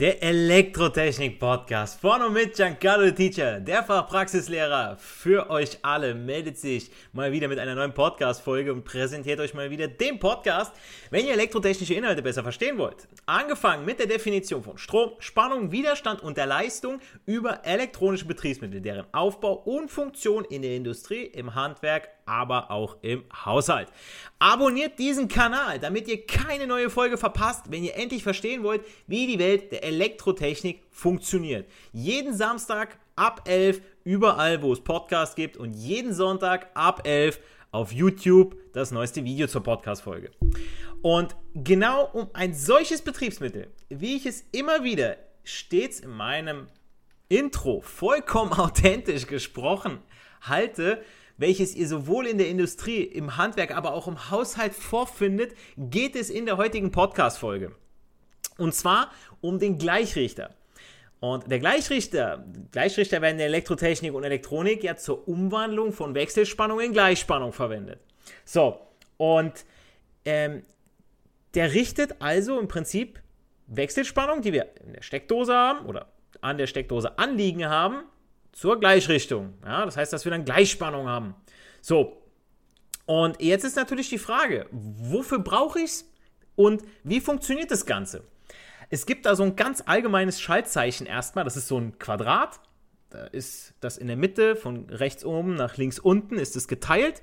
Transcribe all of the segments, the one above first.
Der Elektrotechnik-Podcast von und mit Giancarlo Teacher, der Fachpraxislehrer für euch alle, meldet sich mal wieder mit einer neuen Podcast-Folge und präsentiert euch mal wieder den Podcast, wenn ihr elektrotechnische Inhalte besser verstehen wollt. Angefangen mit der Definition von Strom, Spannung, Widerstand und der Leistung über elektronische Betriebsmittel, deren Aufbau und Funktion in der Industrie, im Handwerk, aber auch im Haushalt. Abonniert diesen Kanal, damit ihr keine neue Folge verpasst, wenn ihr endlich verstehen wollt, wie die Welt der Elektrotechnik funktioniert. Jeden Samstag ab 11 überall, wo es Podcasts gibt und jeden Sonntag ab 11 auf YouTube das neueste Video zur Podcast-Folge. Und genau um ein solches Betriebsmittel, wie ich es immer wieder stets in meinem Intro vollkommen authentisch gesprochen halte, welches ihr sowohl in der Industrie, im Handwerk, aber auch im Haushalt vorfindet, geht es in der heutigen Podcast-Folge. Und zwar um den Gleichrichter. Und der Gleichrichter, Gleichrichter werden in Elektrotechnik und Elektronik ja zur Umwandlung von Wechselspannung in Gleichspannung verwendet. So, und ähm, der richtet also im Prinzip Wechselspannung, die wir in der Steckdose haben oder an der Steckdose anliegen haben, zur Gleichrichtung. Ja, das heißt, dass wir dann Gleichspannung haben. So, und jetzt ist natürlich die Frage, wofür brauche ich es und wie funktioniert das Ganze? Es gibt da so ein ganz allgemeines Schaltzeichen erstmal, das ist so ein Quadrat. Da ist das in der Mitte von rechts oben nach links unten ist es geteilt.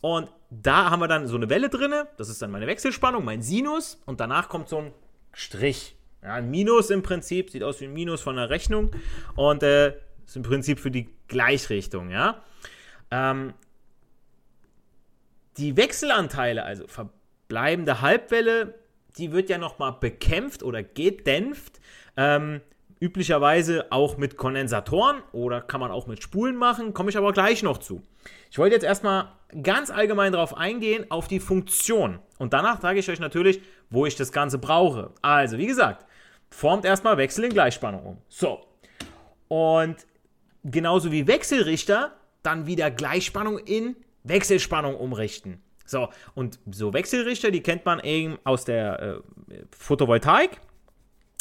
Und da haben wir dann so eine Welle drin, das ist dann meine Wechselspannung, mein Sinus und danach kommt so ein Strich. Ja, ein Minus im Prinzip, sieht aus wie ein Minus von einer Rechnung. Und äh, ist im Prinzip für die Gleichrichtung, ja. Ähm, die Wechselanteile, also verbleibende Halbwelle, die wird ja nochmal bekämpft oder gedämpft. Ähm, üblicherweise auch mit Kondensatoren oder kann man auch mit Spulen machen, komme ich aber gleich noch zu. Ich wollte jetzt erstmal ganz allgemein darauf eingehen, auf die Funktion. Und danach sage ich euch natürlich, wo ich das Ganze brauche. Also, wie gesagt, formt erstmal Wechsel in Gleichspannung um. So. Und genauso wie Wechselrichter dann wieder Gleichspannung in Wechselspannung umrichten. So, und so Wechselrichter, die kennt man eben aus der äh, Photovoltaik.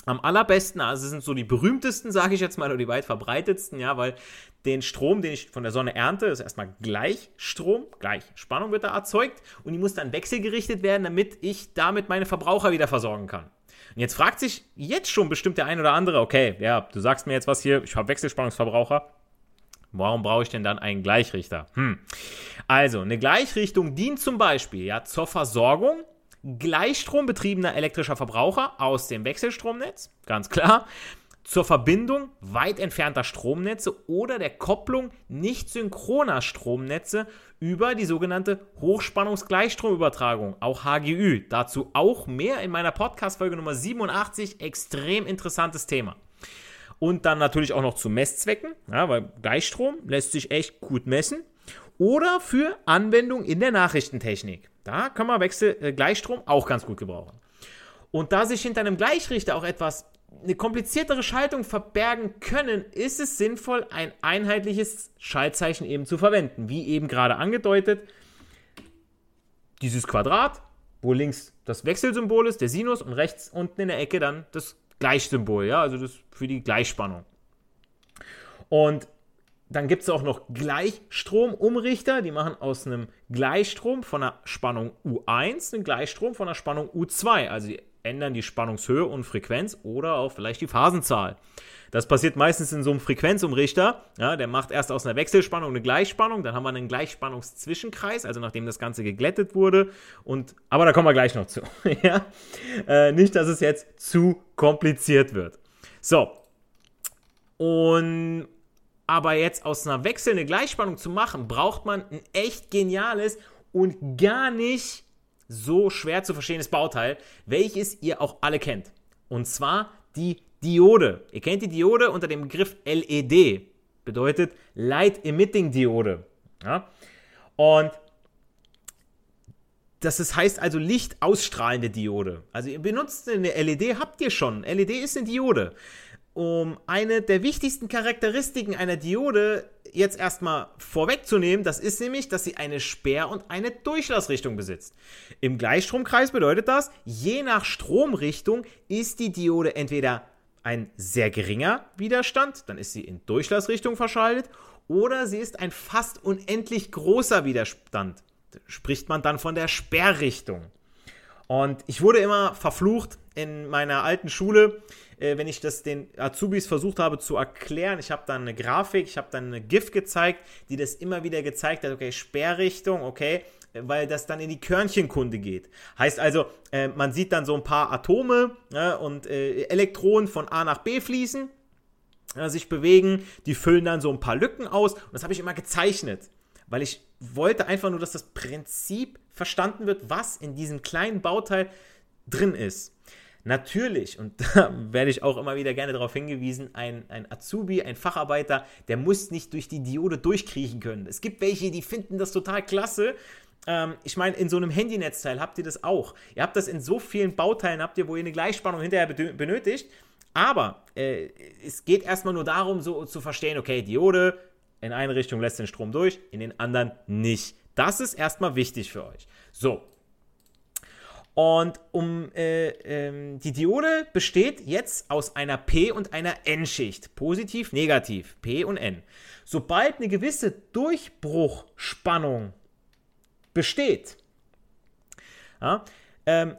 Am allerbesten, also sind so die berühmtesten, sage ich jetzt mal, oder die weit verbreitetsten, ja, weil den Strom, den ich von der Sonne ernte, ist erstmal Gleichstrom, Gleichspannung wird da erzeugt und die muss dann wechselgerichtet werden, damit ich damit meine Verbraucher wieder versorgen kann. Und jetzt fragt sich jetzt schon bestimmt der ein oder andere, okay, ja, du sagst mir jetzt was hier, ich habe Wechselspannungsverbraucher. Warum brauche ich denn dann einen Gleichrichter? Hm. Also, eine Gleichrichtung dient zum Beispiel ja, zur Versorgung gleichstrombetriebener elektrischer Verbraucher aus dem Wechselstromnetz, ganz klar, zur Verbindung weit entfernter Stromnetze oder der Kopplung nicht synchroner Stromnetze über die sogenannte Hochspannungsgleichstromübertragung, auch HGÜ. Dazu auch mehr in meiner Podcast-Folge Nummer 87. Extrem interessantes Thema. Und dann natürlich auch noch zu Messzwecken, ja, weil Gleichstrom lässt sich echt gut messen. Oder für Anwendung in der Nachrichtentechnik. Da kann man Wechsel, äh, Gleichstrom auch ganz gut gebrauchen. Und da sich hinter einem Gleichrichter auch etwas eine kompliziertere Schaltung verbergen können, ist es sinnvoll, ein einheitliches Schaltzeichen eben zu verwenden. Wie eben gerade angedeutet, dieses Quadrat, wo links das Wechselsymbol ist, der Sinus, und rechts unten in der Ecke dann das Gleichsymbol, ja, also das für die Gleichspannung. Und dann gibt es auch noch Gleichstromumrichter, die machen aus einem Gleichstrom von einer Spannung U1 einen Gleichstrom von einer Spannung U2. Also die ändern die Spannungshöhe und Frequenz oder auch vielleicht die Phasenzahl. Das passiert meistens in so einem Frequenzumrichter. Ja, der macht erst aus einer Wechselspannung eine Gleichspannung, dann haben wir einen Gleichspannungszwischenkreis, also nachdem das Ganze geglättet wurde. Und, aber da kommen wir gleich noch zu. ja? Äh, nicht, dass es jetzt zu kompliziert wird. So. Und aber jetzt aus einer wechselnden Gleichspannung zu machen, braucht man ein echt geniales und gar nicht so schwer zu verstehendes Bauteil, welches ihr auch alle kennt. Und zwar die Diode. Ihr kennt die Diode unter dem Begriff LED. Bedeutet Light Emitting Diode. Ja? Und das ist, heißt also Licht ausstrahlende Diode. Also ihr benutzt eine LED, habt ihr schon. LED ist eine Diode um eine der wichtigsten Charakteristiken einer Diode jetzt erstmal vorwegzunehmen, das ist nämlich, dass sie eine Sperr- und eine Durchlassrichtung besitzt. Im Gleichstromkreis bedeutet das, je nach Stromrichtung ist die Diode entweder ein sehr geringer Widerstand, dann ist sie in Durchlassrichtung verschaltet, oder sie ist ein fast unendlich großer Widerstand. Spricht man dann von der Sperrrichtung. Und ich wurde immer verflucht in meiner alten Schule, äh, wenn ich das den Azubis versucht habe zu erklären. Ich habe dann eine Grafik, ich habe dann eine GIF gezeigt, die das immer wieder gezeigt hat, okay, Sperrrichtung, okay, weil das dann in die Körnchenkunde geht. Heißt also, äh, man sieht dann so ein paar Atome ja, und äh, Elektronen von A nach B fließen, ja, sich bewegen, die füllen dann so ein paar Lücken aus und das habe ich immer gezeichnet, weil ich wollte einfach nur, dass das Prinzip verstanden wird, was in diesem kleinen Bauteil drin ist. Natürlich, und da werde ich auch immer wieder gerne darauf hingewiesen, ein, ein Azubi, ein Facharbeiter, der muss nicht durch die Diode durchkriechen können. Es gibt welche, die finden das total klasse. Ähm, ich meine, in so einem Handynetzteil habt ihr das auch. Ihr habt das in so vielen Bauteilen, habt ihr, wo ihr eine Gleichspannung hinterher benötigt. Aber äh, es geht erstmal nur darum, so zu verstehen, okay, Diode in eine Richtung lässt den Strom durch, in den anderen nicht. Das ist erstmal wichtig für euch. So, und um äh, ähm, die Diode besteht jetzt aus einer P- und einer N-Schicht. Positiv, negativ. P und N. Sobald eine gewisse Durchbruchspannung besteht, ja, ähm,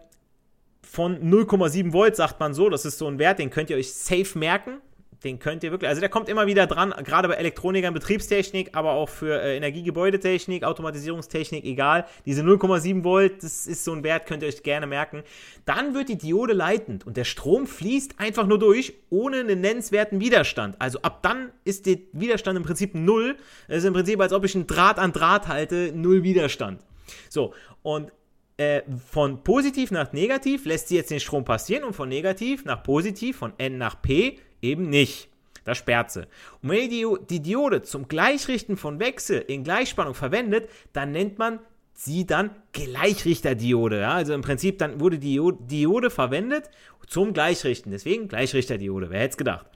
von 0,7 Volt sagt man so, das ist so ein Wert, den könnt ihr euch safe merken den könnt ihr wirklich, also der kommt immer wieder dran, gerade bei Elektronikern, Betriebstechnik, aber auch für äh, Energiegebäudetechnik, Automatisierungstechnik, egal. Diese 0,7 Volt, das ist so ein Wert, könnt ihr euch gerne merken. Dann wird die Diode leitend und der Strom fließt einfach nur durch, ohne einen nennenswerten Widerstand. Also ab dann ist der Widerstand im Prinzip null. Das ist im Prinzip, als ob ich einen Draht an Draht halte, null Widerstand. So, und äh, von positiv nach negativ lässt sie jetzt den Strom passieren und von negativ nach positiv, von N nach P eben nicht. Das sperrt sie. Und wenn ihr die, Diode zum Gleichrichten von Wechsel in Gleichspannung verwendet, dann nennt man sie dann Gleichrichterdiode. Ja? Also im Prinzip dann wurde die Diode verwendet zum Gleichrichten. Deswegen Gleichrichterdiode. Wer hätte es gedacht?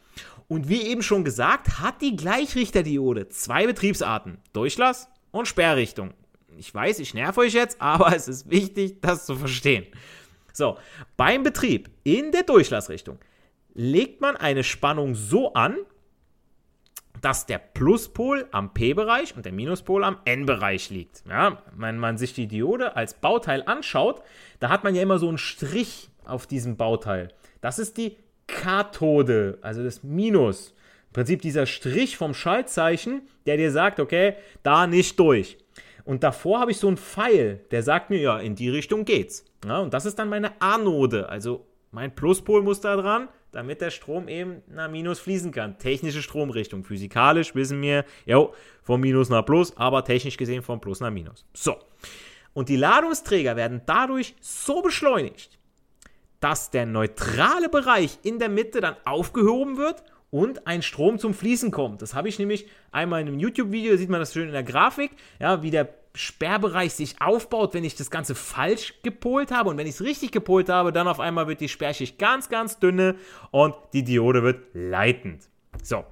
Und wie eben schon gesagt, hat die Gleichrichterdiode zwei Betriebsarten. Durchlass und Sperrrichtung. Ich weiß, ich nerv euch jetzt, aber es ist wichtig, das zu verstehen. So, beim Betrieb in der Durchlassrichtung legt man eine Spannung so an, dass der Pluspol am P-Bereich und der Minuspol am N-Bereich liegt. Ja, wenn man sich die Diode als Bauteil anschaut, da hat man ja immer so einen Strich auf diesem Bauteil. Das ist die Kathode, also das Minus. Im Prinzip dieser Strich vom Schaltzeichen, der dir sagt, okay, da nicht durch. Und davor habe ich so einen Pfeil, der sagt mir, ja, in die Richtung geht's. Ja, und das ist dann meine Anode, also mein Pluspol muss da dran, damit der Strom eben nach Minus fließen kann. Technische Stromrichtung. Physikalisch wissen wir, jo, vom Minus nach Plus, aber technisch gesehen vom Plus nach Minus. So. Und die Ladungsträger werden dadurch so beschleunigt, dass der neutrale Bereich in der Mitte dann aufgehoben wird und ein Strom zum Fließen kommt. Das habe ich nämlich einmal in einem YouTube-Video, sieht man das schön in der Grafik, ja, wie der Sperrbereich sich aufbaut, wenn ich das Ganze falsch gepolt habe. Und wenn ich es richtig gepolt habe, dann auf einmal wird die Sperrschicht ganz, ganz dünne und die Diode wird leitend. So.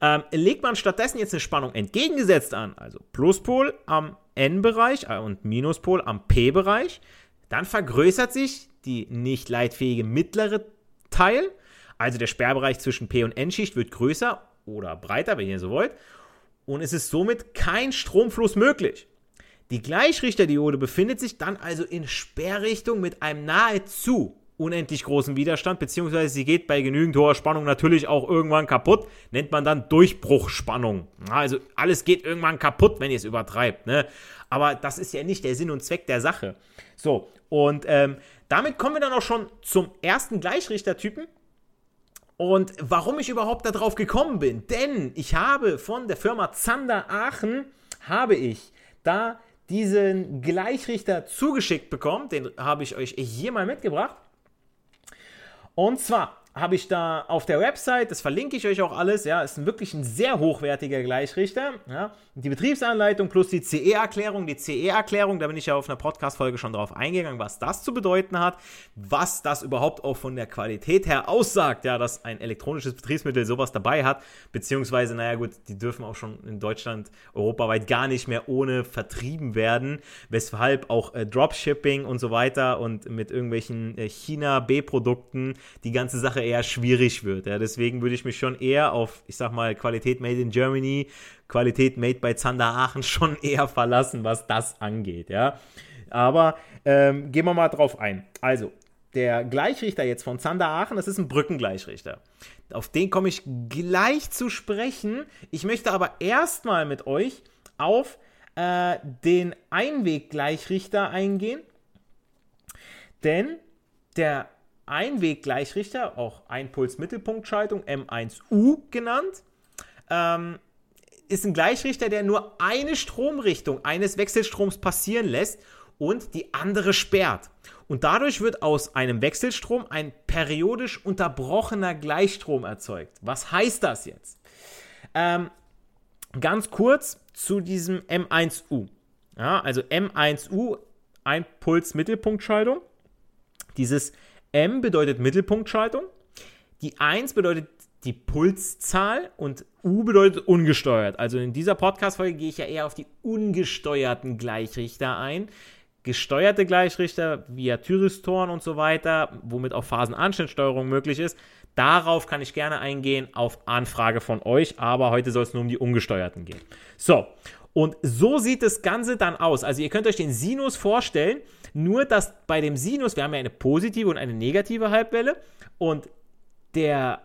Ähm, legt man stattdessen jetzt eine Spannung entgegengesetzt an, also Pluspol am N-Bereich äh, und Minuspol am P-Bereich, dann vergrößert sich die nicht leitfähige mittlere Teil, also der Sperrbereich zwischen P und N-Schicht wird größer oder breiter, wenn ihr so wollt und es ist somit kein Stromfluss möglich. Die Gleichrichterdiode befindet sich dann also in Sperrrichtung mit einem nahezu unendlich großen Widerstand, beziehungsweise sie geht bei genügend hoher Spannung natürlich auch irgendwann kaputt, nennt man dann Durchbruchspannung. Also alles geht irgendwann kaputt, wenn ihr es übertreibt. Ne? Aber das ist ja nicht der Sinn und Zweck der Sache. So, und ähm, damit kommen wir dann auch schon zum ersten Gleichrichtertypen. Und warum ich überhaupt darauf gekommen bin, denn ich habe von der Firma Zander Aachen, habe ich da diesen Gleichrichter zugeschickt bekommen, den habe ich euch hier mal mitgebracht. Und zwar habe ich da auf der Website, das verlinke ich euch auch alles, ja, ist wirklich ein sehr hochwertiger Gleichrichter, ja, die Betriebsanleitung plus die CE-Erklärung, die CE-Erklärung, da bin ich ja auf einer Podcast-Folge schon drauf eingegangen, was das zu bedeuten hat, was das überhaupt auch von der Qualität her aussagt, ja, dass ein elektronisches Betriebsmittel sowas dabei hat, beziehungsweise, naja gut, die dürfen auch schon in Deutschland, europaweit gar nicht mehr ohne vertrieben werden, weshalb auch äh, Dropshipping und so weiter und mit irgendwelchen äh, China-B-Produkten die ganze Sache eher schwierig wird. Ja. Deswegen würde ich mich schon eher auf, ich sag mal, Qualität made in Germany, Qualität made by Zander Aachen schon eher verlassen, was das angeht. Ja. Aber ähm, gehen wir mal drauf ein. Also, der Gleichrichter jetzt von Zander Aachen, das ist ein Brückengleichrichter. Auf den komme ich gleich zu sprechen. Ich möchte aber erstmal mit euch auf äh, den Einweggleichrichter eingehen. Denn der Einweggleichrichter, auch Einpuls-Mittelpunktschaltung, M1U genannt, ähm, ist ein Gleichrichter, der nur eine Stromrichtung eines Wechselstroms passieren lässt und die andere sperrt. Und dadurch wird aus einem Wechselstrom ein periodisch unterbrochener Gleichstrom erzeugt. Was heißt das jetzt? Ähm, ganz kurz zu diesem M1U. Ja, also M1U, Einpuls-Mittelpunktschaltung. Dieses M bedeutet Mittelpunktschaltung. Die 1 bedeutet die Pulszahl und U bedeutet ungesteuert. Also in dieser Podcast-Folge gehe ich ja eher auf die ungesteuerten Gleichrichter ein. Gesteuerte Gleichrichter via Thyristoren und so weiter, womit auch Phasenanschnittsteuerung möglich ist. Darauf kann ich gerne eingehen auf Anfrage von euch, aber heute soll es nur um die ungesteuerten gehen. So, und so sieht das Ganze dann aus. Also ihr könnt euch den Sinus vorstellen, nur dass bei dem Sinus, wir haben ja eine positive und eine negative Halbwelle und der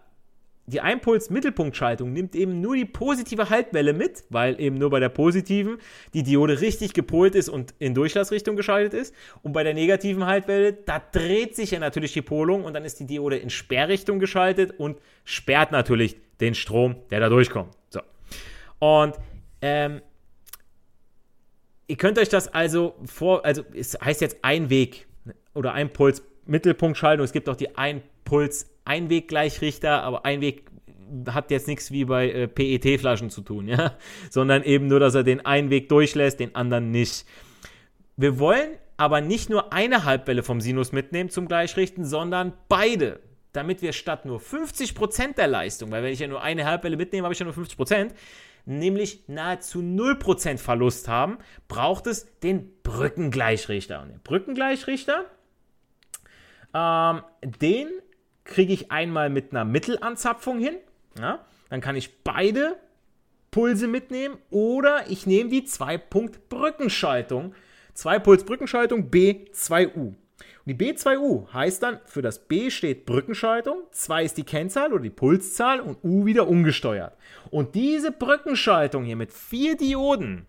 die Einpuls-Mittelpunktschaltung nimmt eben nur die positive Halbwelle mit, weil eben nur bei der positiven die Diode richtig gepolt ist und in Durchlassrichtung geschaltet ist. Und bei der negativen Halbwelle, da dreht sich ja natürlich die Polung und dann ist die Diode in Sperrrichtung geschaltet und sperrt natürlich den Strom, der da durchkommt. So. Und ähm, ihr könnt euch das also vor, also es heißt jetzt Einweg oder Einpuls-Mittelpunktschaltung. Es gibt auch die Einpuls- Einweggleichrichter, aber Einweg hat jetzt nichts wie bei äh, PET-Flaschen zu tun, ja, sondern eben nur, dass er den einen Weg durchlässt, den anderen nicht. Wir wollen aber nicht nur eine Halbwelle vom Sinus mitnehmen zum Gleichrichten, sondern beide, damit wir statt nur 50% der Leistung, weil wenn ich ja nur eine Halbwelle mitnehme, habe ich ja nur 50%, nämlich nahezu 0% Verlust haben, braucht es den Brückengleichrichter. Und den Brückengleichrichter, ähm, den kriege ich einmal mit einer Mittelanzapfung hin. Ja? Dann kann ich beide Pulse mitnehmen oder ich nehme die 2-Punkt-Brückenschaltung. 2-Puls-Brückenschaltung B2U. Und die B2U heißt dann, für das B steht Brückenschaltung, 2 ist die Kennzahl oder die Pulszahl und U wieder ungesteuert. Und diese Brückenschaltung hier mit vier Dioden,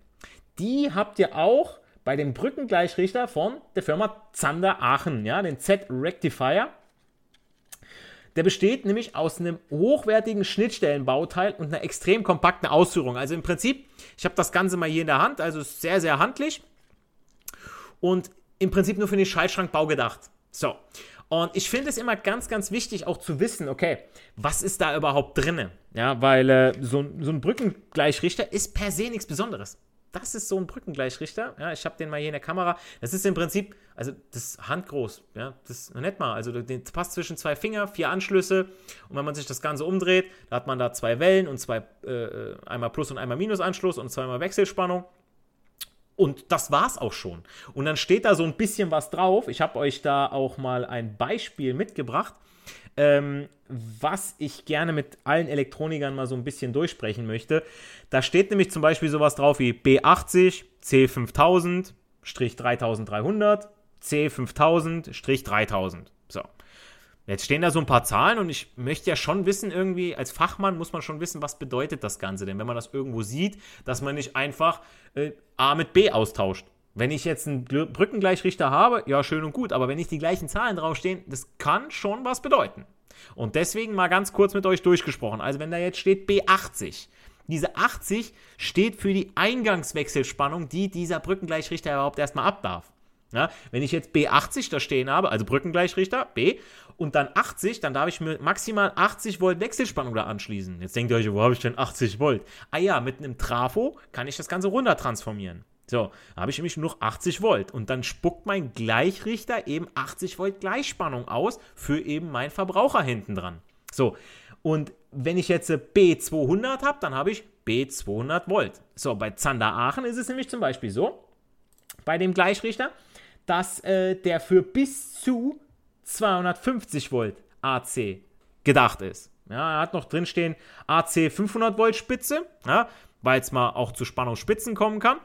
die habt ihr auch bei dem Brückengleichrichter von der Firma Zander Aachen, ja, den Z-Rectifier. Der besteht nämlich aus einem hochwertigen Schnittstellenbauteil und einer extrem kompakten Ausführung. Also im Prinzip, ich habe das Ganze mal hier in der Hand, also ist sehr, sehr handlich und im Prinzip nur für den Schaltschrankbau gedacht. So. Und ich finde es immer ganz, ganz wichtig auch zu wissen, okay, was ist da überhaupt drin? Ja, weil äh, so, so ein Brückengleichrichter ist per se nichts Besonderes das ist so ein Brückengleichrichter. Ja, ich habe den mal hier in der Kamera. Das ist im Prinzip, also das ist handgroß. Ja, das ist nett mal. Also das passt zwischen zwei Finger, vier Anschlüsse. Und wenn man sich das Ganze umdreht, da hat man da zwei Wellen und zwei, äh, einmal Plus- und einmal Minusanschluss und zweimal Wechselspannung. Und das war's auch schon. Und dann steht da so ein bisschen was drauf. Ich habe euch da auch mal ein Beispiel mitgebracht ähm, was ich gerne mit allen Elektronikern mal so ein bisschen durchsprechen möchte. Da steht nämlich zum Beispiel sowas drauf wie B80, C5000, 3300, C5000, 3000. So. Jetzt stehen da so ein paar Zahlen und ich möchte ja schon wissen, irgendwie, als Fachmann muss man schon wissen, was bedeutet das Ganze denn, wenn man das irgendwo sieht, dass man nicht einfach äh, A mit B austauscht. Wenn ich jetzt einen Brückengleichrichter habe, ja, schön und gut, aber wenn nicht die gleichen Zahlen draufstehen, das kann schon was bedeuten. Und deswegen mal ganz kurz mit euch durchgesprochen. Also, wenn da jetzt steht B80, diese 80 steht für die Eingangswechselspannung, die dieser Brückengleichrichter überhaupt erstmal abdarf. Ja, wenn ich jetzt B80 da stehen habe, also Brückengleichrichter, B, und dann 80, dann darf ich mir maximal 80 Volt Wechselspannung da anschließen. Jetzt denkt ihr euch, wo habe ich denn 80 Volt? Ah ja, mit einem Trafo kann ich das Ganze runter transformieren. So, habe ich nämlich nur noch 80 Volt. Und dann spuckt mein Gleichrichter eben 80 Volt Gleichspannung aus für eben meinen Verbraucher hinten dran. So, und wenn ich jetzt B200 habe, dann habe ich B200 Volt. So, bei Zander Aachen ist es nämlich zum Beispiel so, bei dem Gleichrichter, dass äh, der für bis zu 250 Volt AC gedacht ist. Ja, er hat noch drinstehen AC 500 Volt Spitze, ja, weil es mal auch zu Spannungsspitzen kommen kann.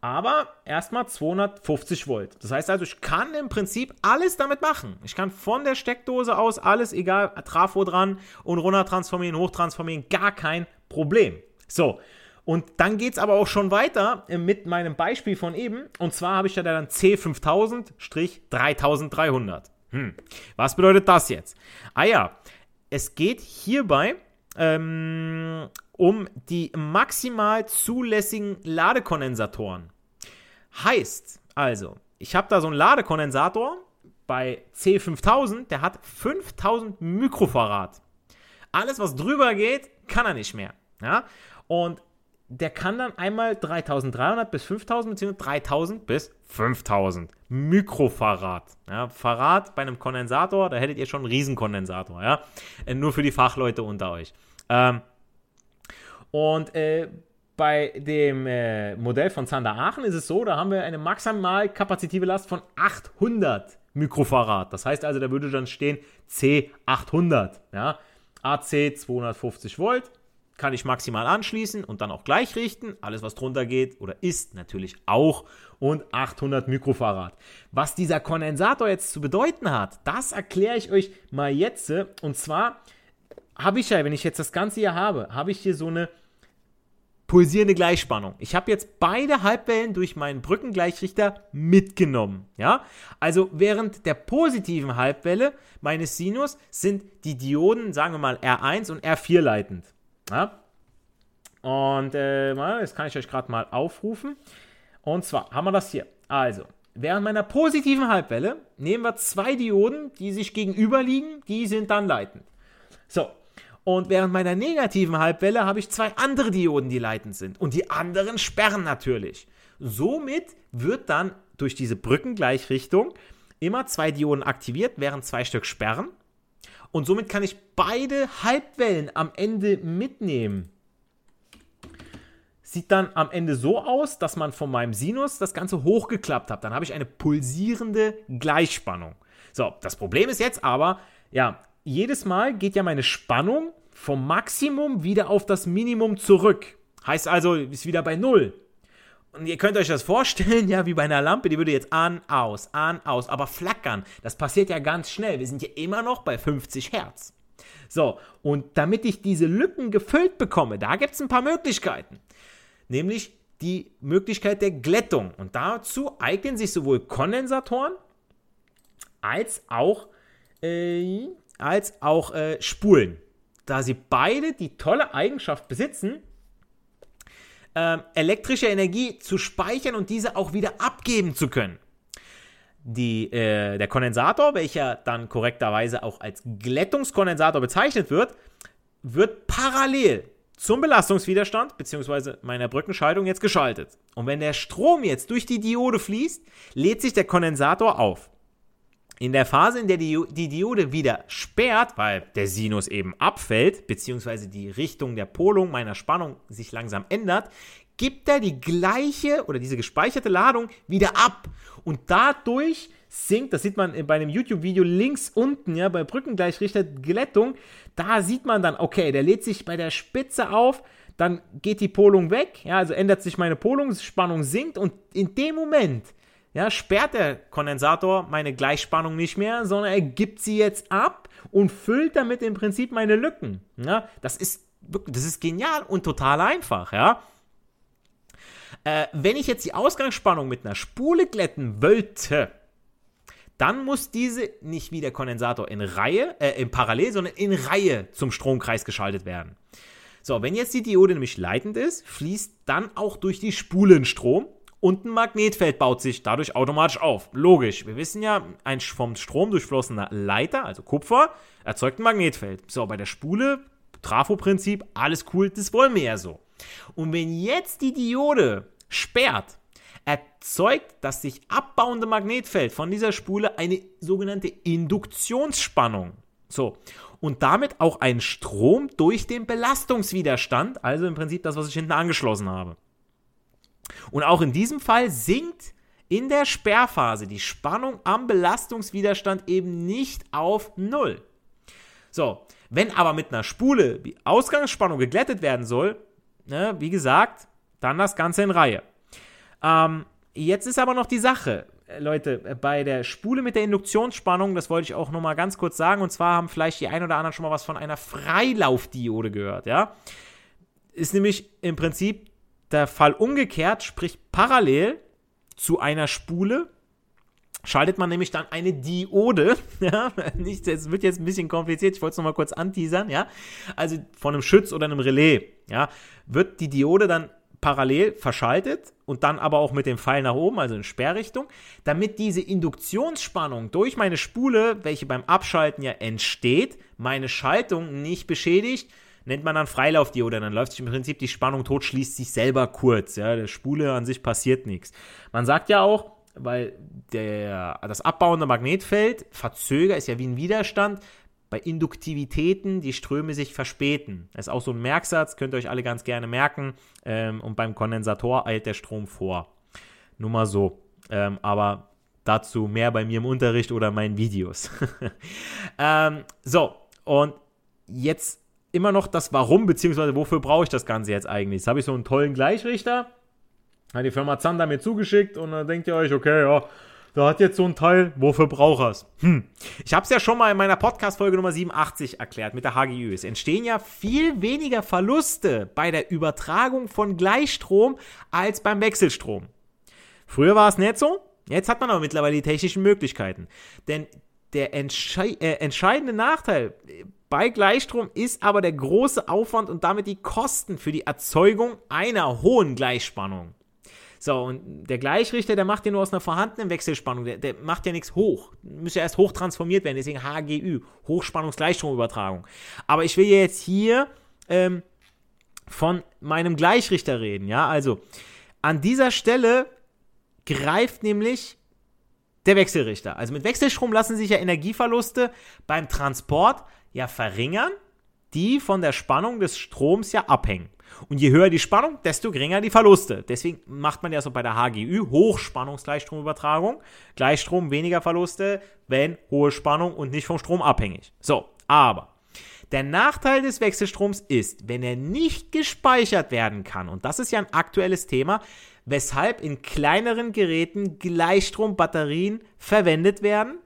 Aber erstmal 250 Volt. Das heißt also, ich kann im Prinzip alles damit machen. Ich kann von der Steckdose aus alles, egal, Trafo dran und runter transformieren, hoch transformieren, gar kein Problem. So, und dann geht es aber auch schon weiter äh, mit meinem Beispiel von eben. Und zwar habe ich ja dann C5000-3300. Hm. Was bedeutet das jetzt? Ah ja, es geht hierbei ähm, um die maximal zulässigen Ladekondensatoren. Heißt also, ich habe da so einen Ladekondensator bei C5000, der hat 5000 Mikrofarad. Alles, was drüber geht, kann er nicht mehr. Ja? Und der kann dann einmal 3300 bis 5000 bzw. 3000 bis 5000 Mikrofarad. Ja, Farad bei einem Kondensator, da hättet ihr schon einen Riesenkondensator. Ja? Äh, nur für die Fachleute unter euch. Ähm, und äh, bei dem äh, Modell von Zander Aachen ist es so, da haben wir eine maximal kapazitive Last von 800 Mikrofarad. Das heißt also, da würde dann stehen C800. Ja? AC 250 Volt, kann ich maximal anschließen und dann auch gleich richten. Alles, was drunter geht oder ist, natürlich auch. Und 800 Mikrofarad. Was dieser Kondensator jetzt zu bedeuten hat, das erkläre ich euch mal jetzt. Und zwar habe ich ja, wenn ich jetzt das Ganze hier habe, habe ich hier so eine pulsierende Gleichspannung. Ich habe jetzt beide Halbwellen durch meinen Brückengleichrichter mitgenommen. Ja? Also während der positiven Halbwelle meines Sinus sind die Dioden, sagen wir mal R1 und R4 leitend. Ja? Und äh, das kann ich euch gerade mal aufrufen. Und zwar haben wir das hier. Also, während meiner positiven Halbwelle nehmen wir zwei Dioden, die sich gegenüberliegen, die sind dann leitend. So, und während meiner negativen Halbwelle habe ich zwei andere Dioden, die leitend sind. Und die anderen sperren natürlich. Somit wird dann durch diese Brückengleichrichtung immer zwei Dioden aktiviert, während zwei Stück sperren. Und somit kann ich beide Halbwellen am Ende mitnehmen. Sieht dann am Ende so aus, dass man von meinem Sinus das Ganze hochgeklappt hat. Dann habe ich eine pulsierende Gleichspannung. So, das Problem ist jetzt aber, ja, jedes Mal geht ja meine Spannung vom Maximum wieder auf das Minimum zurück. Heißt also, ist wieder bei Null. Und ihr könnt euch das vorstellen, ja, wie bei einer Lampe, die würde jetzt an, aus, an, aus, aber flackern. Das passiert ja ganz schnell. Wir sind ja immer noch bei 50 Hertz. So, und damit ich diese Lücken gefüllt bekomme, da gibt es ein paar Möglichkeiten. Nämlich die Möglichkeit der Glättung. Und dazu eignen sich sowohl Kondensatoren als auch, äh, als auch äh, Spulen. Da sie beide die tolle Eigenschaft besitzen, äh, elektrische Energie zu speichern und diese auch wieder abgeben zu können. Die, äh, der Kondensator, welcher dann korrekterweise auch als Glättungskondensator bezeichnet wird, wird parallel zum Belastungswiderstand bzw. meiner Brückenschaltung jetzt geschaltet. Und wenn der Strom jetzt durch die Diode fließt, lädt sich der Kondensator auf. In der Phase, in der die, Diode wieder sperrt, weil der Sinus eben abfällt, beziehungsweise die Richtung der Polung meiner Spannung sich langsam ändert, gibt er die gleiche oder diese gespeicherte Ladung wieder ab. Und dadurch sinkt, das sieht man bei einem YouTube-Video links unten, ja, bei Brückengleichrichter Glättung, da sieht man dann, okay, der lädt sich bei der Spitze auf, dann geht die Polung weg, ja, also ändert sich meine Polung, Spannung sinkt und in dem Moment ja, sperrt der Kondensator meine Gleichspannung nicht mehr, sondern er gibt sie jetzt ab und füllt damit im Prinzip meine Lücken. Ja, das ist das ist genial und total einfach, ja. Äh, wenn ich jetzt die Ausgangsspannung mit einer Spule glätten wollte, dann muss diese nicht wie der Kondensator in Reihe, äh, in Parallel, sondern in Reihe zum Stromkreis geschaltet werden. So, wenn jetzt die Diode nämlich leitend ist, fließt dann auch durch die Spulen Strom und ein Magnetfeld baut sich dadurch automatisch auf. Logisch. Wir wissen ja, ein vom Strom durchflossener Leiter, also Kupfer, erzeugt ein Magnetfeld. So, bei der Spule, Trafo-Prinzip, alles cool, das wollen wir ja so. Und wenn jetzt die Diode sperrt, erzeugt das sich abbauende Magnetfeld von dieser Spule eine sogenannte Induktionsspannung. So. Und damit auch ein Strom durch den Belastungswiderstand, also im Prinzip das, was ich hinten angeschlossen habe. Und auch in diesem Fall sinkt in der Sperrphase die Spannung am Belastungswiderstand eben nicht auf Null. So, wenn aber mit einer Spule die Ausgangsspannung geglättet werden soll, ne, wie gesagt, dann das Ganze in Reihe. Ähm, jetzt ist aber noch die Sache, äh, Leute, äh, bei der Spule mit der Induktionsspannung, das wollte ich auch nochmal ganz kurz sagen, und zwar haben vielleicht die ein oder anderen schon mal was von einer Freilaufdiode gehört, ja. Ist nämlich im Prinzip der Fall umgekehrt, sprich parallel zu einer Spule schaltet man nämlich dann eine Diode, es wird jetzt ein bisschen kompliziert, ich wollte es nochmal kurz anteasern, ja, also von einem Schütz oder einem Relais, ja, wird die Diode dann parallel verschaltet und dann aber auch mit dem Pfeil nach oben, also in Sperrrichtung, damit diese Induktionsspannung durch meine Spule, welche beim Abschalten ja entsteht, meine Schaltung nicht beschädigt, nennt man dann Freilaufdiode. Dann läuft sich im Prinzip die Spannung tot, schließt sich selber kurz. Ja, der Spule an sich passiert nichts. Man sagt ja auch, weil der, das abbauende Magnetfeld verzögert, ist ja wie ein Widerstand, bei Induktivitäten die Ströme sich verspäten. Das ist auch so ein Merksatz, könnt ihr euch alle ganz gerne merken. Ähm, und beim Kondensator eilt der Strom vor. Nur mal so. Ähm, aber dazu mehr bei mir im Unterricht oder meinen Videos. ähm, so, und jetzt immer noch das Warum, beziehungsweise wofür brauche ich das Ganze jetzt eigentlich? Jetzt habe ich so einen tollen Gleichrichter, hat die Firma Zander mir zugeschickt und dann denkt ihr euch, okay, ja, da hat jetzt so ein Teil, wofür braucht er es? Hm. Ich habe es ja schon mal in meiner Podcast-Folge Nummer 87 erklärt mit der HGÜ. Es entstehen ja viel weniger Verluste bei der Übertragung von Gleichstrom als beim Wechselstrom. Früher war es nicht so, jetzt hat man aber mittlerweile die technischen Möglichkeiten. Denn der entschei äh, entscheidende Nachteil bei Gleichstrom ist aber der große Aufwand und damit die Kosten für die Erzeugung einer hohen Gleichspannung. So, und der Gleichrichter, der macht ja nur aus einer vorhandenen Wechselspannung, der, der macht ja nichts hoch. Muss ja erst hoch transformiert werden, deswegen HGÜ, Hochspannungsgleichstromübertragung. Aber ich will jetzt hier ähm, von meinem Gleichrichter reden, ja, also an dieser Stelle greift nämlich der Wechselrichter. Also mit Wechselstrom lassen sich ja Energieverluste beim Transport ja verringern, die von der Spannung des Stroms ja abhängen. Und je höher die Spannung, desto geringer die Verluste. Deswegen macht man ja so bei der HGÜ Hochspannungsgleichstromübertragung. Gleichstrom weniger Verluste, wenn hohe Spannung und nicht vom Strom abhängig. So, aber der Nachteil des Wechselstroms ist, wenn er nicht gespeichert werden kann, und das ist ja ein aktuelles Thema, weshalb in kleineren Geräten Gleichstrombatterien verwendet werden.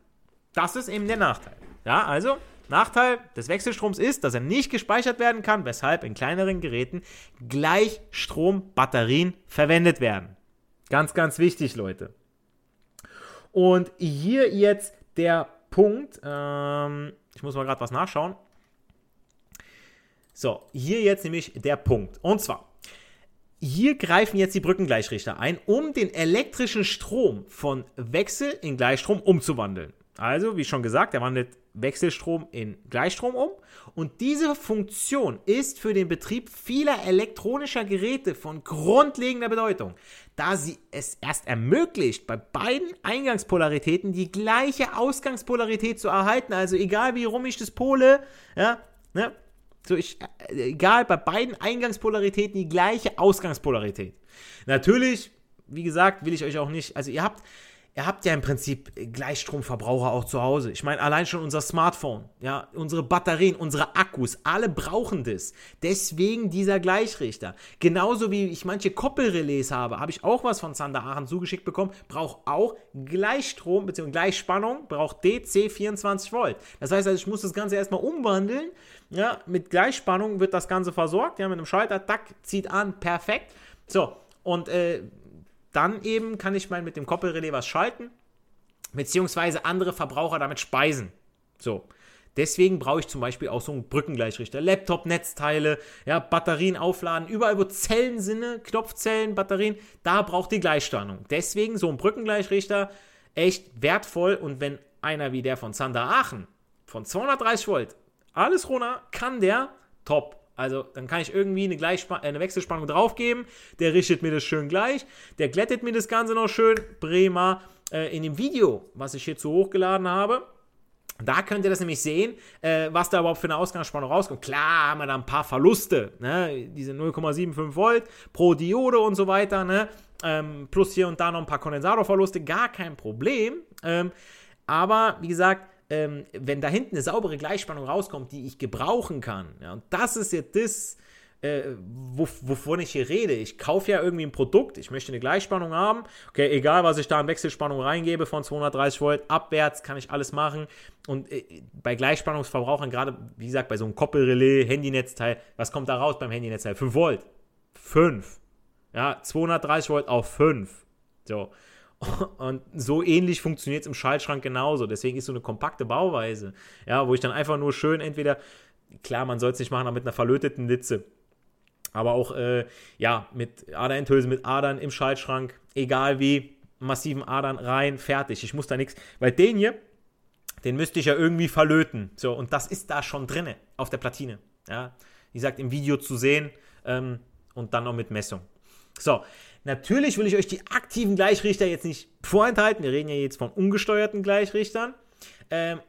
Das ist eben der Nachteil. Ja, also Nachteil des Wechselstroms ist, dass er nicht gespeichert werden kann, weshalb in kleineren Geräten Gleichstrombatterien verwendet werden. Ganz, ganz wichtig, Leute. Und hier jetzt der Punkt, ähm, ich muss mal gerade was nachschauen. So, hier jetzt nämlich der Punkt. Und zwar, hier greifen jetzt die Brückengleichrichter ein, um den elektrischen Strom von Wechsel in Gleichstrom umzuwandeln. Also, wie schon gesagt, er wandelt Wechselstrom in Gleichstrom um. Und diese Funktion ist für den Betrieb vieler elektronischer Geräte von grundlegender Bedeutung, da sie es erst ermöglicht, bei beiden Eingangspolaritäten die gleiche Ausgangspolarität zu erhalten. Also egal wie rum ich das pole, ja, ne, so ich, äh, egal, bei beiden Eingangspolaritäten die gleiche Ausgangspolarität. Natürlich, wie gesagt, will ich euch auch nicht, also ihr habt ihr habt ja im Prinzip Gleichstromverbraucher auch zu Hause. Ich meine, allein schon unser Smartphone, ja, unsere Batterien, unsere Akkus, alle brauchen das. Deswegen dieser Gleichrichter. Genauso wie ich manche Koppelrelais habe, habe ich auch was von Sander Aachen zugeschickt bekommen, braucht auch Gleichstrom bzw. Gleichspannung, braucht DC 24 Volt. Das heißt also, ich muss das Ganze erstmal umwandeln. Ja, mit Gleichspannung wird das Ganze versorgt, ja, mit einem Schalter, tack, zieht an, perfekt. So, und äh, dann eben kann ich mal mit dem Koppelrelais was schalten, beziehungsweise andere Verbraucher damit speisen. So. Deswegen brauche ich zum Beispiel auch so einen Brückengleichrichter. Laptop, Netzteile, ja, Batterien aufladen, überall wo Zellen sind, Knopfzellen, Batterien, da braucht die Gleichspannung. Deswegen so ein Brückengleichrichter echt wertvoll und wenn einer wie der von Zander Aachen von 230 Volt alles runter kann der top. Also dann kann ich irgendwie eine, Gleichspa eine Wechselspannung draufgeben, der richtet mir das schön gleich, der glättet mir das Ganze noch schön, prima. Äh, in dem Video, was ich hierzu hochgeladen habe, da könnt ihr das nämlich sehen, äh, was da überhaupt für eine Ausgangsspannung rauskommt. Klar haben wir da ein paar Verluste, ne? diese 0,75 Volt pro Diode und so weiter, ne? Ähm, plus hier und da noch ein paar Kondensatorverluste, gar kein Problem. Ähm, aber wie gesagt, ähm, wenn da hinten eine saubere Gleichspannung rauskommt, die ich gebrauchen kann, ja, und das ist jetzt das, äh, wovon ich hier rede. Ich kaufe ja irgendwie ein Produkt, ich möchte eine Gleichspannung haben. Okay, egal, was ich da an Wechselspannung reingebe von 230 Volt, abwärts kann ich alles machen. Und äh, bei Gleichspannungsverbrauchern, gerade wie gesagt, bei so einem Koppelrelais, Handynetzteil, was kommt da raus beim Handynetzteil? 5 Volt. 5. Ja, 230 Volt auf 5. So. Und so ähnlich funktioniert es im Schaltschrank genauso. Deswegen ist so eine kompakte Bauweise, ja, wo ich dann einfach nur schön entweder, klar, man soll es nicht machen, aber mit einer verlöteten Litze. Aber auch, äh, ja, mit Aderenthülse, mit Adern im Schaltschrank, egal wie, massiven Adern rein, fertig. Ich muss da nichts, weil den hier, den müsste ich ja irgendwie verlöten. So, und das ist da schon drinne auf der Platine. Ja, wie gesagt, im Video zu sehen ähm, und dann noch mit Messung. So, Natürlich will ich euch die aktiven Gleichrichter jetzt nicht vorenthalten. Wir reden ja jetzt von ungesteuerten Gleichrichtern. Ähm,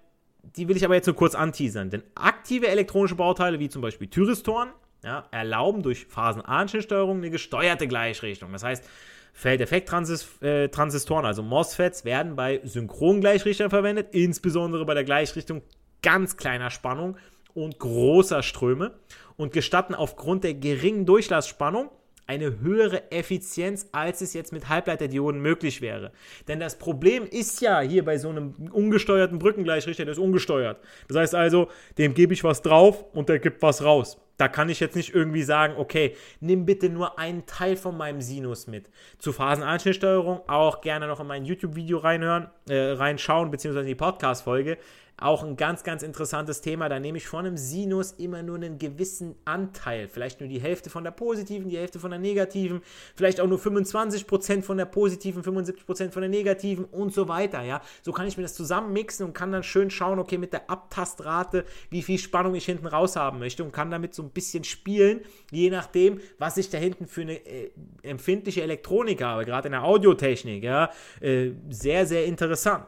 die will ich aber jetzt nur kurz anteasern. Denn aktive elektronische Bauteile, wie zum Beispiel Thyristoren, ja, erlauben durch Phasenanschnittsteuerung eine gesteuerte Gleichrichtung. Das heißt, Feldeffekt-Transistoren, also MOSFETs, werden bei Synchrongleichrichtern verwendet, insbesondere bei der Gleichrichtung ganz kleiner Spannung und großer Ströme und gestatten aufgrund der geringen Durchlassspannung eine höhere Effizienz, als es jetzt mit Halbleiterdioden möglich wäre. Denn das Problem ist ja hier bei so einem ungesteuerten Brückengleichrichter, der ist ungesteuert. Das heißt also, dem gebe ich was drauf und der gibt was raus. Da kann ich jetzt nicht irgendwie sagen, okay, nimm bitte nur einen Teil von meinem Sinus mit. Zu Phasenanschnittsteuerung auch gerne noch in mein YouTube-Video reinhören, äh, reinschauen, beziehungsweise in die Podcast-Folge. Auch ein ganz, ganz interessantes Thema. Da nehme ich von einem Sinus immer nur einen gewissen Anteil. Vielleicht nur die Hälfte von der positiven, die Hälfte von der negativen, vielleicht auch nur 25% von der positiven, 75% von der negativen und so weiter. Ja? So kann ich mir das zusammenmixen und kann dann schön schauen, okay, mit der Abtastrate, wie viel Spannung ich hinten raus haben möchte und kann damit so ein bisschen spielen, je nachdem, was ich da hinten für eine äh, empfindliche Elektronik habe, gerade in der Audiotechnik. Ja? Äh, sehr, sehr interessant.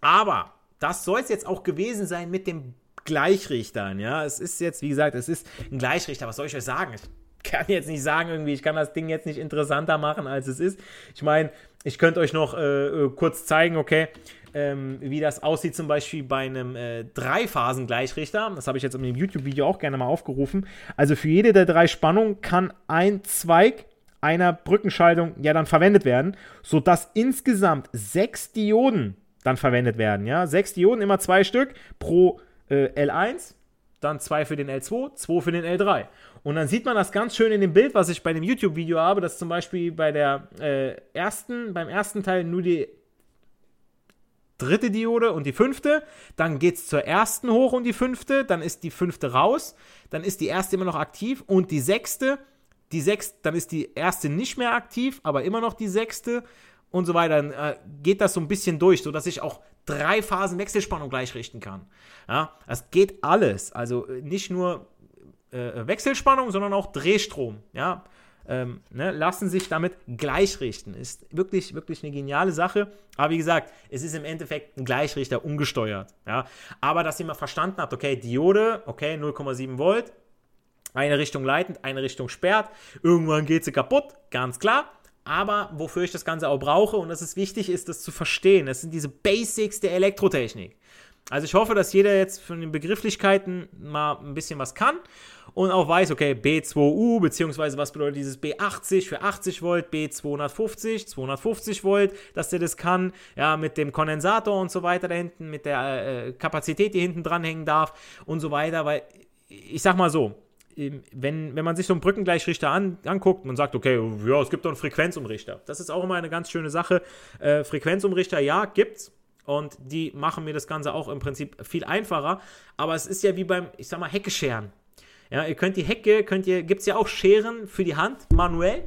Aber das soll es jetzt auch gewesen sein mit dem Gleichrichtern. Ja, es ist jetzt, wie gesagt, es ist ein Gleichrichter. Was soll ich euch sagen? Ich kann jetzt nicht sagen, irgendwie, ich kann das Ding jetzt nicht interessanter machen, als es ist. Ich meine, ich könnte euch noch äh, äh, kurz zeigen, okay, ähm, wie das aussieht, zum Beispiel bei einem äh, Dreiphasen-Gleichrichter. Das habe ich jetzt in dem YouTube-Video auch gerne mal aufgerufen. Also für jede der drei Spannungen kann ein Zweig einer Brückenschaltung ja dann verwendet werden, sodass insgesamt sechs Dioden dann verwendet werden. Ja? Sechs Dioden, immer zwei Stück pro äh, L1, dann zwei für den L2, zwei für den L3. Und dann sieht man das ganz schön in dem Bild, was ich bei dem YouTube-Video habe, dass zum Beispiel bei der äh, ersten, beim ersten Teil nur die dritte Diode und die fünfte, dann geht es zur ersten hoch und die fünfte, dann ist die fünfte raus, dann ist die erste immer noch aktiv. Und die sechste, die sechste, dann ist die erste nicht mehr aktiv, aber immer noch die sechste und so weiter, dann äh, geht das so ein bisschen durch, sodass ich auch drei Phasen Wechselspannung gleichrichten kann. Ja, das geht alles. Also äh, nicht nur äh, Wechselspannung, sondern auch Drehstrom. Ja, ähm, ne, lassen sich damit gleichrichten. Ist wirklich, wirklich eine geniale Sache. Aber wie gesagt, es ist im Endeffekt ein Gleichrichter ungesteuert. Ja, aber dass ihr mal verstanden habt, okay, Diode, okay, 0,7 Volt, eine Richtung leitend, eine Richtung sperrt. Irgendwann geht sie kaputt, ganz klar. aber wofür ich das Ganze auch brauche und das ist wichtig ist, das zu verstehen. Das sind diese Basics der Elektrotechnik. Also ich hoffe, dass jeder jetzt von den Begrifflichkeiten mal ein bisschen was kann und auch weiß, okay, B2U, beziehungsweise was bedeutet dieses B80 für 80 Volt, B250, 250 Volt, dass der das kann, ja, mit dem Kondensator und so weiter da hinten, mit der äh, Kapazität, die hinten dranhängen darf und so weiter, weil ich sag mal so, wenn, wenn man sich so einen Brückengleichrichter an, anguckt und sagt, okay, ja, es gibt doch einen Frequenzumrichter. Das ist auch immer eine ganz schöne Sache. Äh, Frequenzumrichter, ja, gibt's. Und die machen mir das Ganze auch im Prinzip viel einfacher. Aber es ist ja wie beim, ich sag mal, Heckescheren. Ja, ihr könnt die Hecke, könnt ihr, gibt es ja auch Scheren für die Hand, manuell.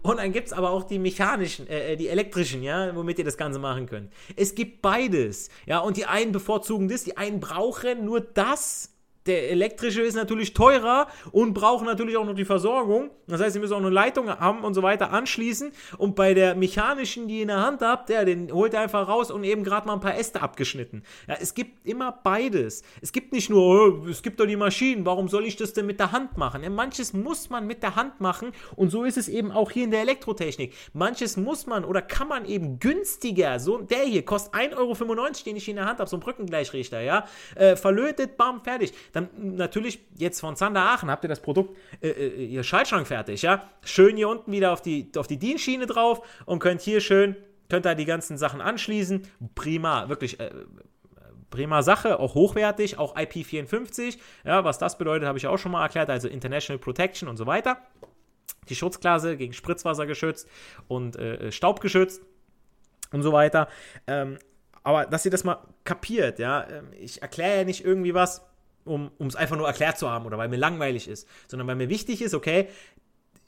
Und dann gibt es aber auch die mechanischen, äh, äh, die elektrischen, ja, womit ihr das Ganze machen könnt. Es gibt beides. Ja, und die einen bevorzugen das, die einen brauchen nur das der elektrische ist natürlich teurer und braucht natürlich auch noch die Versorgung. Das heißt, ihr müsst auch eine Leitung haben und so weiter anschließen. Und bei der mechanischen, die ihr in der Hand habt, der, den holt ihr einfach raus und eben gerade mal ein paar Äste abgeschnitten. Ja, es gibt immer beides. Es gibt nicht nur, oh, es gibt doch die Maschinen, warum soll ich das denn mit der Hand machen? Ja, manches muss man mit der Hand machen und so ist es eben auch hier in der Elektrotechnik. Manches muss man oder kann man eben günstiger, so der hier kostet 1,95 Euro, den ich in der Hand habe, so ein Brückengleichrichter, ja, äh, verlötet, bam, fertig dann natürlich jetzt von Zander Aachen habt ihr das Produkt, äh, äh, ihr Schaltschrank fertig, ja. Schön hier unten wieder auf die, auf die DIN-Schiene drauf und könnt hier schön, könnt da die ganzen Sachen anschließen. Prima, wirklich. Äh, prima Sache, auch hochwertig, auch IP54. Ja, was das bedeutet, habe ich auch schon mal erklärt, also International Protection und so weiter. Die Schutzklasse gegen Spritzwasser geschützt und äh, Staub geschützt und so weiter. Ähm, aber dass ihr das mal kapiert, ja, ähm, ich erkläre ja nicht irgendwie was, um es einfach nur erklärt zu haben oder weil mir langweilig ist, sondern weil mir wichtig ist, okay,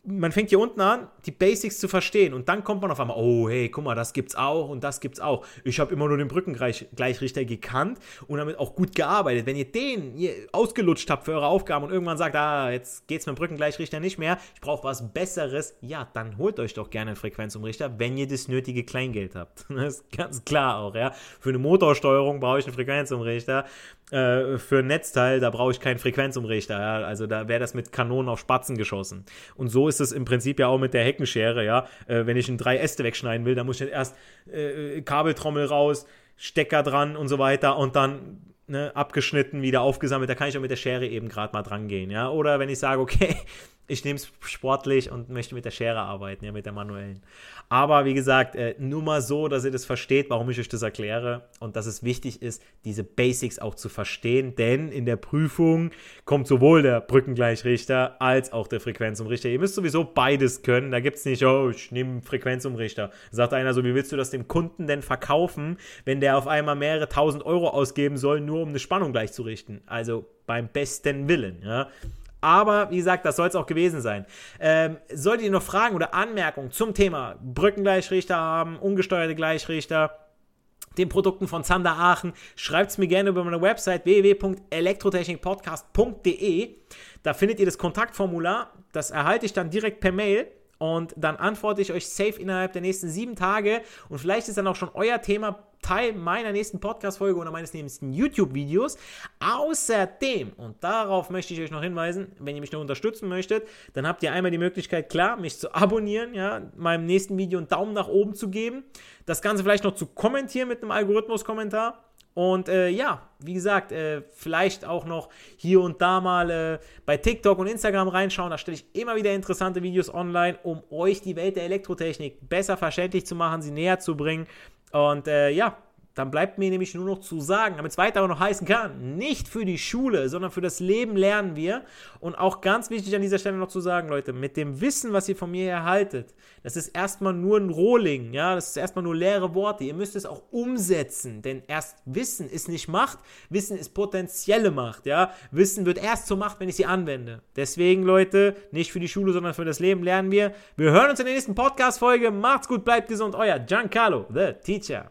man fängt hier unten an, die Basics zu verstehen und dann kommt man auf einmal, oh hey, guck mal, das gibt's auch und das gibt's auch. Ich habe immer nur den Brückengleichrichter gekannt und damit auch gut gearbeitet. Wenn ihr den ihr ausgelutscht habt für eure Aufgaben und irgendwann sagt, ah, jetzt geht's mit dem Brückengleichrichter nicht mehr, ich brauche was Besseres, ja, dann holt euch doch gerne einen Frequenzumrichter, wenn ihr das nötige Kleingeld habt. Das ist ganz klar auch, ja. Für eine Motorsteuerung brauche ich einen Frequenzumrichter. Äh, für ein Netzteil, da brauche ich keinen Frequenzumrichter. Ja? Also da wäre das mit Kanonen auf Spatzen geschossen. Und so ist es im Prinzip ja auch mit der Heckenschere. Ja? Äh, wenn ich in drei Äste wegschneiden will, dann muss ich erst äh, Kabeltrommel raus, Stecker dran und so weiter und dann ne, abgeschnitten, wieder aufgesammelt. Da kann ich auch mit der Schere eben gerade mal dran gehen. Ja? Oder wenn ich sage, okay, ich nehme es sportlich und möchte mit der Schere arbeiten, ja, mit der manuellen. Aber wie gesagt, äh, nur mal so, dass ihr das versteht, warum ich euch das erkläre und dass es wichtig ist, diese Basics auch zu verstehen, denn in der Prüfung kommt sowohl der Brückengleichrichter als auch der Frequenzumrichter. Ihr müsst sowieso beides können. Da gibt es nicht, oh, ich nehme einen Frequenzumrichter. Sagt einer so, wie willst du das dem Kunden denn verkaufen, wenn der auf einmal mehrere tausend Euro ausgeben soll, nur um eine Spannung gleichzurichten? Also beim besten Willen, ja. Aber wie gesagt, das soll es auch gewesen sein. Ähm, solltet ihr noch Fragen oder Anmerkungen zum Thema Brückengleichrichter haben, ungesteuerte Gleichrichter, den Produkten von Zander Aachen, schreibt es mir gerne über meine Website www.elektrotechnikpodcast.de. Da findet ihr das Kontaktformular. Das erhalte ich dann direkt per Mail und dann antworte ich euch safe innerhalb der nächsten sieben Tage und vielleicht ist dann auch schon euer Thema Teil meiner nächsten Podcast-Folge oder meines nächsten YouTube-Videos. Außerdem, und darauf möchte ich euch noch hinweisen, wenn ihr mich noch unterstützen möchtet, dann habt ihr einmal die Möglichkeit, klar, mich zu abonnieren, ja, meinem nächsten Video einen Daumen nach oben zu geben, das Ganze vielleicht noch zu kommentieren mit einem Algorithmus-Kommentar und äh, ja, wie gesagt, äh, vielleicht auch noch hier und da mal äh, bei TikTok und Instagram reinschauen. Da stelle ich immer wieder interessante Videos online, um euch die Welt der Elektrotechnik besser verständlich zu machen, sie näher zu bringen. Und äh, ja, dann bleibt mir nämlich nur noch zu sagen, damit es weiter auch noch heißen kann, nicht für die Schule, sondern für das Leben lernen wir. Und auch ganz wichtig an dieser Stelle noch zu sagen, Leute, mit dem Wissen, was ihr von mir erhaltet, das ist erstmal nur ein Rohling, ja, das ist erstmal nur leere Worte. Ihr müsst es auch umsetzen, denn erst Wissen ist nicht Macht, Wissen ist potenzielle Macht, ja. Wissen wird erst zur Macht, wenn ich sie anwende. Deswegen, Leute, nicht für die Schule, sondern für das Leben lernen wir. Wir hören uns in der nächsten Podcast-Folge. Macht's gut, bleibt gesund. Euer Giancarlo, the Teacher.